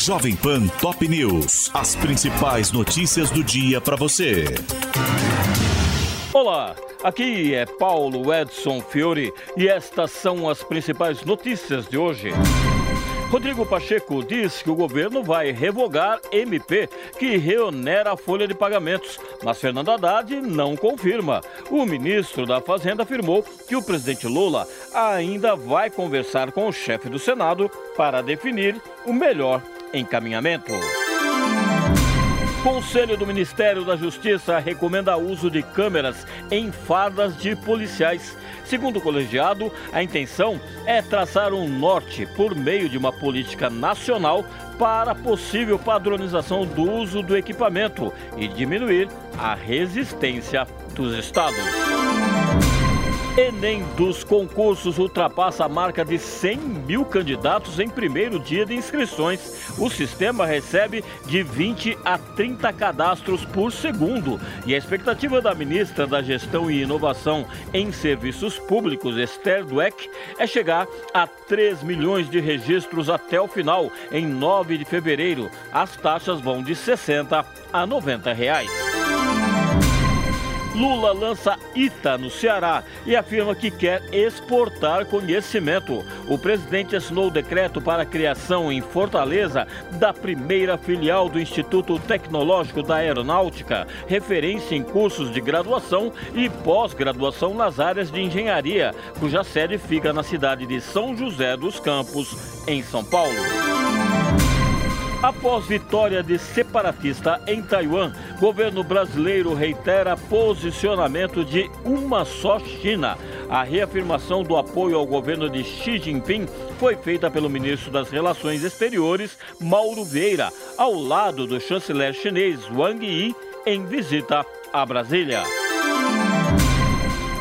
Jovem Pan Top News. As principais notícias do dia para você. Olá, aqui é Paulo Edson Fiore e estas são as principais notícias de hoje. Rodrigo Pacheco diz que o governo vai revogar MP que reonera a folha de pagamentos, mas Fernando Haddad não confirma. O ministro da Fazenda afirmou que o presidente Lula ainda vai conversar com o chefe do Senado para definir o melhor encaminhamento. Conselho do Ministério da Justiça recomenda o uso de câmeras em fardas de policiais. Segundo o colegiado, a intenção é traçar um norte por meio de uma política nacional para possível padronização do uso do equipamento e diminuir a resistência dos estados. Enem dos concursos ultrapassa a marca de 100 mil candidatos em primeiro dia de inscrições. O sistema recebe de 20 a 30 cadastros por segundo. E a expectativa da ministra da Gestão e Inovação em Serviços Públicos, Esther Dweck, é chegar a 3 milhões de registros até o final, em 9 de fevereiro. As taxas vão de 60 a 90 reais. Lula lança ITA no Ceará e afirma que quer exportar conhecimento. O presidente assinou o decreto para a criação em Fortaleza da primeira filial do Instituto Tecnológico da Aeronáutica, referência em cursos de graduação e pós-graduação nas áreas de engenharia, cuja sede fica na cidade de São José dos Campos, em São Paulo. Após vitória de separatista em Taiwan, governo brasileiro reitera posicionamento de uma só China. A reafirmação do apoio ao governo de Xi Jinping foi feita pelo ministro das Relações Exteriores, Mauro Vieira, ao lado do chanceler chinês Wang Yi, em visita a Brasília.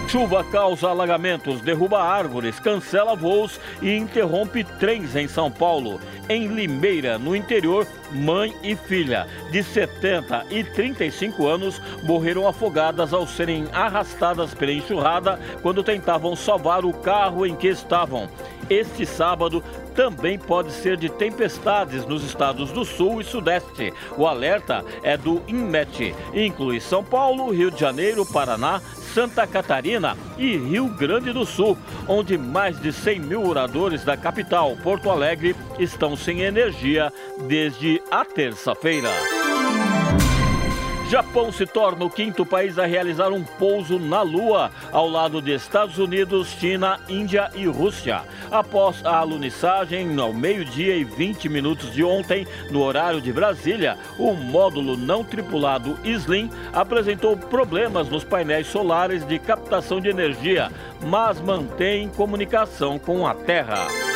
Chuva causa alagamentos, derruba árvores, cancela voos e interrompe trens em São Paulo. Em Limeira, no interior, mãe e filha de 70 e 35 anos morreram afogadas ao serem arrastadas pela enxurrada quando tentavam salvar o carro em que estavam. Este sábado também pode ser de tempestades nos estados do Sul e Sudeste. O alerta é do INMET. Inclui São Paulo, Rio de Janeiro, Paraná, Santa Catarina e Rio Grande do Sul, onde mais de 100 mil moradores da capital, Porto Alegre, estão sem energia desde a terça-feira. Japão se torna o quinto país a realizar um pouso na Lua, ao lado de Estados Unidos, China, Índia e Rússia. Após a alunissagem, ao meio-dia e 20 minutos de ontem, no horário de Brasília, o módulo não tripulado Slim apresentou problemas nos painéis solares de captação de energia, mas mantém comunicação com a Terra.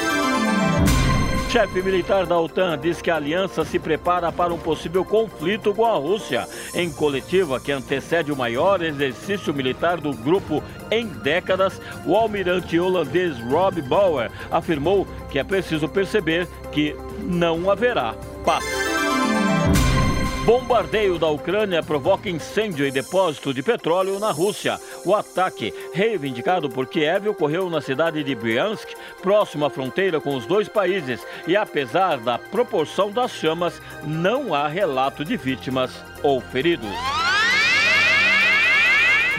Chefe militar da OTAN diz que a aliança se prepara para um possível conflito com a Rússia. Em coletiva que antecede o maior exercício militar do grupo em décadas, o almirante holandês Rob Bauer afirmou que é preciso perceber que não haverá paz. Bombardeio da Ucrânia provoca incêndio em depósito de petróleo na Rússia. O ataque, reivindicado por Kiev, ocorreu na cidade de Bryansk, próximo à fronteira com os dois países. E apesar da proporção das chamas, não há relato de vítimas ou feridos.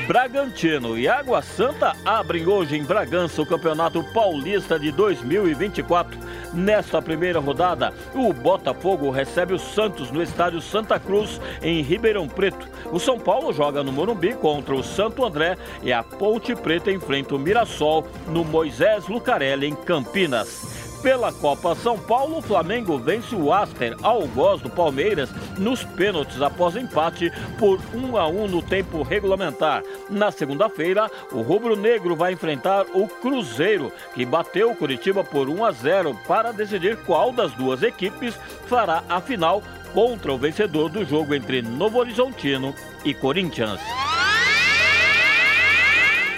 Bragantino e Água Santa abrem hoje em Bragança o Campeonato Paulista de 2024. Nesta primeira rodada, o Botafogo recebe o Santos no estádio Santa Cruz, em Ribeirão Preto. O São Paulo joga no Morumbi contra o Santo André e a Ponte Preta enfrenta o Mirassol no Moisés Lucarelli, em Campinas. Pela Copa São Paulo, o Flamengo vence o Aster Algoz do Palmeiras nos pênaltis após empate por 1 a 1 no tempo regulamentar. Na segunda-feira, o Rubro Negro vai enfrentar o Cruzeiro, que bateu o Curitiba por 1 a 0 para decidir qual das duas equipes fará a final contra o vencedor do jogo entre Novo Horizontino e Corinthians.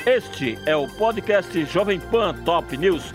Este é o podcast Jovem Pan Top News.